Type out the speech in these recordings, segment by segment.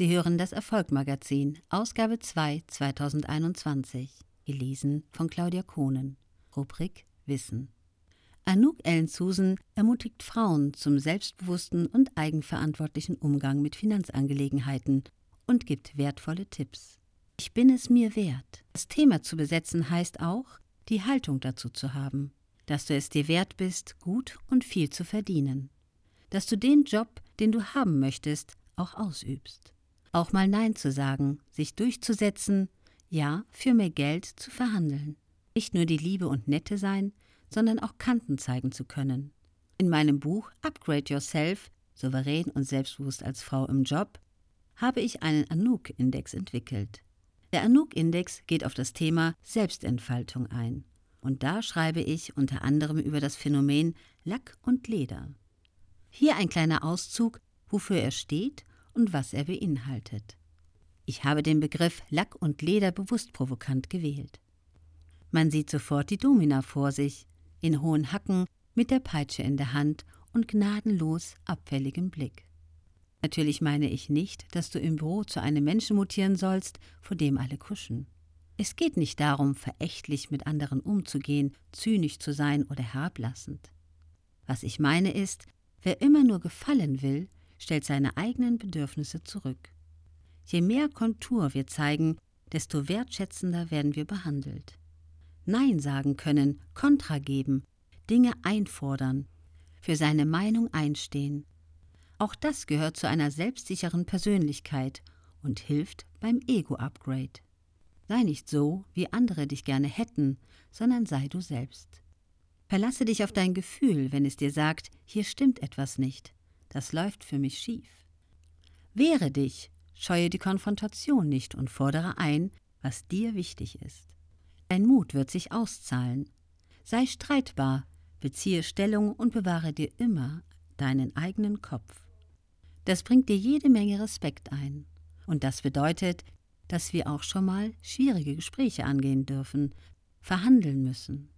Sie hören das Erfolgmagazin, Ausgabe 2 2021, gelesen von Claudia Kohnen, Rubrik Wissen. Anouk Ellen Susan ermutigt Frauen zum selbstbewussten und eigenverantwortlichen Umgang mit Finanzangelegenheiten und gibt wertvolle Tipps. Ich bin es mir wert. Das Thema zu besetzen heißt auch, die Haltung dazu zu haben, dass du es dir wert bist, gut und viel zu verdienen, dass du den Job, den du haben möchtest, auch ausübst. Auch mal Nein zu sagen, sich durchzusetzen, ja, für mehr Geld zu verhandeln. Nicht nur die Liebe und Nette sein, sondern auch Kanten zeigen zu können. In meinem Buch Upgrade Yourself, souverän und selbstbewusst als Frau im Job, habe ich einen Anouk-Index entwickelt. Der Anouk-Index geht auf das Thema Selbstentfaltung ein. Und da schreibe ich unter anderem über das Phänomen Lack und Leder. Hier ein kleiner Auszug, wofür er steht und was er beinhaltet. Ich habe den Begriff Lack und Leder bewusst provokant gewählt. Man sieht sofort die Domina vor sich, in hohen Hacken, mit der Peitsche in der Hand und gnadenlos abfälligem Blick. Natürlich meine ich nicht, dass du im Büro zu einem Menschen mutieren sollst, vor dem alle kuschen. Es geht nicht darum, verächtlich mit anderen umzugehen, zynisch zu sein oder herablassend. Was ich meine ist, wer immer nur gefallen will, stellt seine eigenen Bedürfnisse zurück. Je mehr Kontur wir zeigen, desto wertschätzender werden wir behandelt. Nein sagen können, Kontra geben, Dinge einfordern, für seine Meinung einstehen. Auch das gehört zu einer selbstsicheren Persönlichkeit und hilft beim Ego-Upgrade. Sei nicht so, wie andere dich gerne hätten, sondern sei du selbst. Verlasse dich auf dein Gefühl, wenn es dir sagt, hier stimmt etwas nicht das läuft für mich schief. Wehre dich, scheue die Konfrontation nicht und fordere ein, was dir wichtig ist. Dein Mut wird sich auszahlen. Sei streitbar, beziehe Stellung und bewahre dir immer deinen eigenen Kopf. Das bringt dir jede Menge Respekt ein. Und das bedeutet, dass wir auch schon mal schwierige Gespräche angehen dürfen, verhandeln müssen,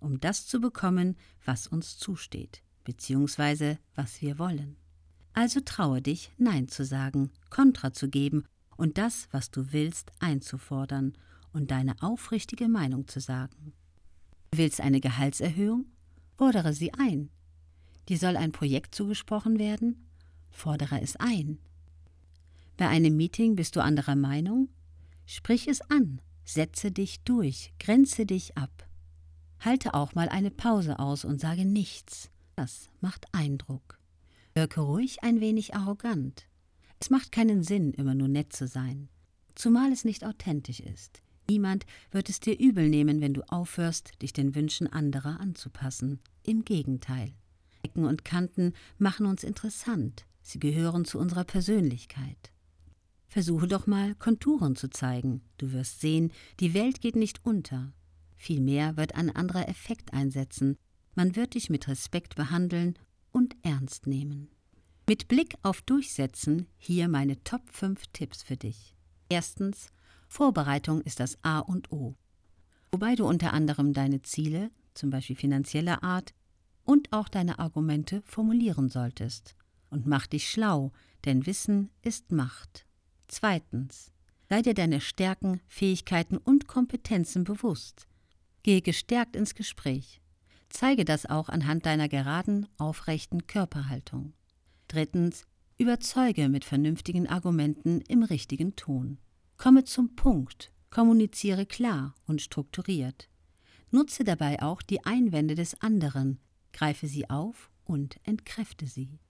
um das zu bekommen, was uns zusteht, beziehungsweise was wir wollen. Also traue dich, Nein zu sagen, Kontra zu geben und das, was du willst, einzufordern und deine aufrichtige Meinung zu sagen. Willst eine Gehaltserhöhung? Fordere sie ein. Dir soll ein Projekt zugesprochen werden? Fordere es ein. Bei einem Meeting bist du anderer Meinung? Sprich es an, setze dich durch, grenze dich ab. Halte auch mal eine Pause aus und sage nichts. Das macht Eindruck. Wirke ruhig ein wenig arrogant. Es macht keinen Sinn, immer nur nett zu sein, zumal es nicht authentisch ist. Niemand wird es dir übel nehmen, wenn du aufhörst, dich den Wünschen anderer anzupassen. Im Gegenteil. Ecken und Kanten machen uns interessant, sie gehören zu unserer Persönlichkeit. Versuche doch mal, Konturen zu zeigen. Du wirst sehen, die Welt geht nicht unter. Vielmehr wird ein anderer Effekt einsetzen. Man wird dich mit Respekt behandeln und ernst nehmen. Mit Blick auf Durchsetzen hier meine Top 5 Tipps für dich. Erstens, Vorbereitung ist das A und O. Wobei du unter anderem deine Ziele, zum Beispiel finanzieller Art, und auch deine Argumente formulieren solltest. Und mach dich schlau, denn Wissen ist Macht. Zweitens, sei dir deine Stärken, Fähigkeiten und Kompetenzen bewusst. Gehe gestärkt ins Gespräch. Zeige das auch anhand deiner geraden, aufrechten Körperhaltung. Drittens, überzeuge mit vernünftigen Argumenten im richtigen Ton. Komme zum Punkt, kommuniziere klar und strukturiert. Nutze dabei auch die Einwände des anderen, greife sie auf und entkräfte sie.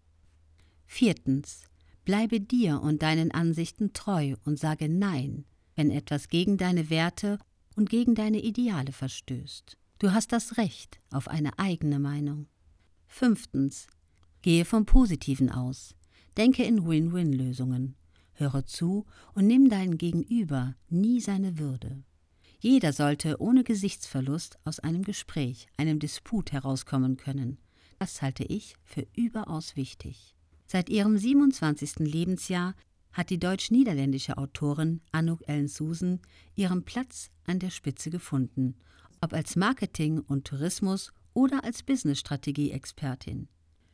Viertens, bleibe dir und deinen Ansichten treu und sage Nein, wenn etwas gegen deine Werte und gegen deine Ideale verstößt. Du hast das Recht auf eine eigene Meinung. Fünftens. Gehe vom Positiven aus. Denke in Win-Win-Lösungen. Höre zu und nimm deinen Gegenüber nie seine Würde. Jeder sollte ohne Gesichtsverlust aus einem Gespräch, einem Disput herauskommen können. Das halte ich für überaus wichtig. Seit ihrem 27. Lebensjahr hat die deutsch-niederländische Autorin Anouk Ellen Susan ihren Platz an der Spitze gefunden ob als Marketing- und Tourismus- oder als Business-Strategie-Expertin.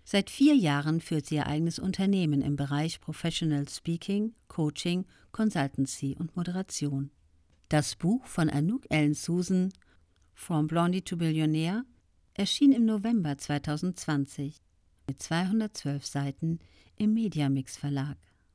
Seit vier Jahren führt sie ihr eigenes Unternehmen im Bereich Professional Speaking, Coaching, Consultancy und Moderation. Das Buch von Anouk Ellen Susan, From Blondie to Billionaire, erschien im November 2020 mit 212 Seiten im Mediamix Verlag.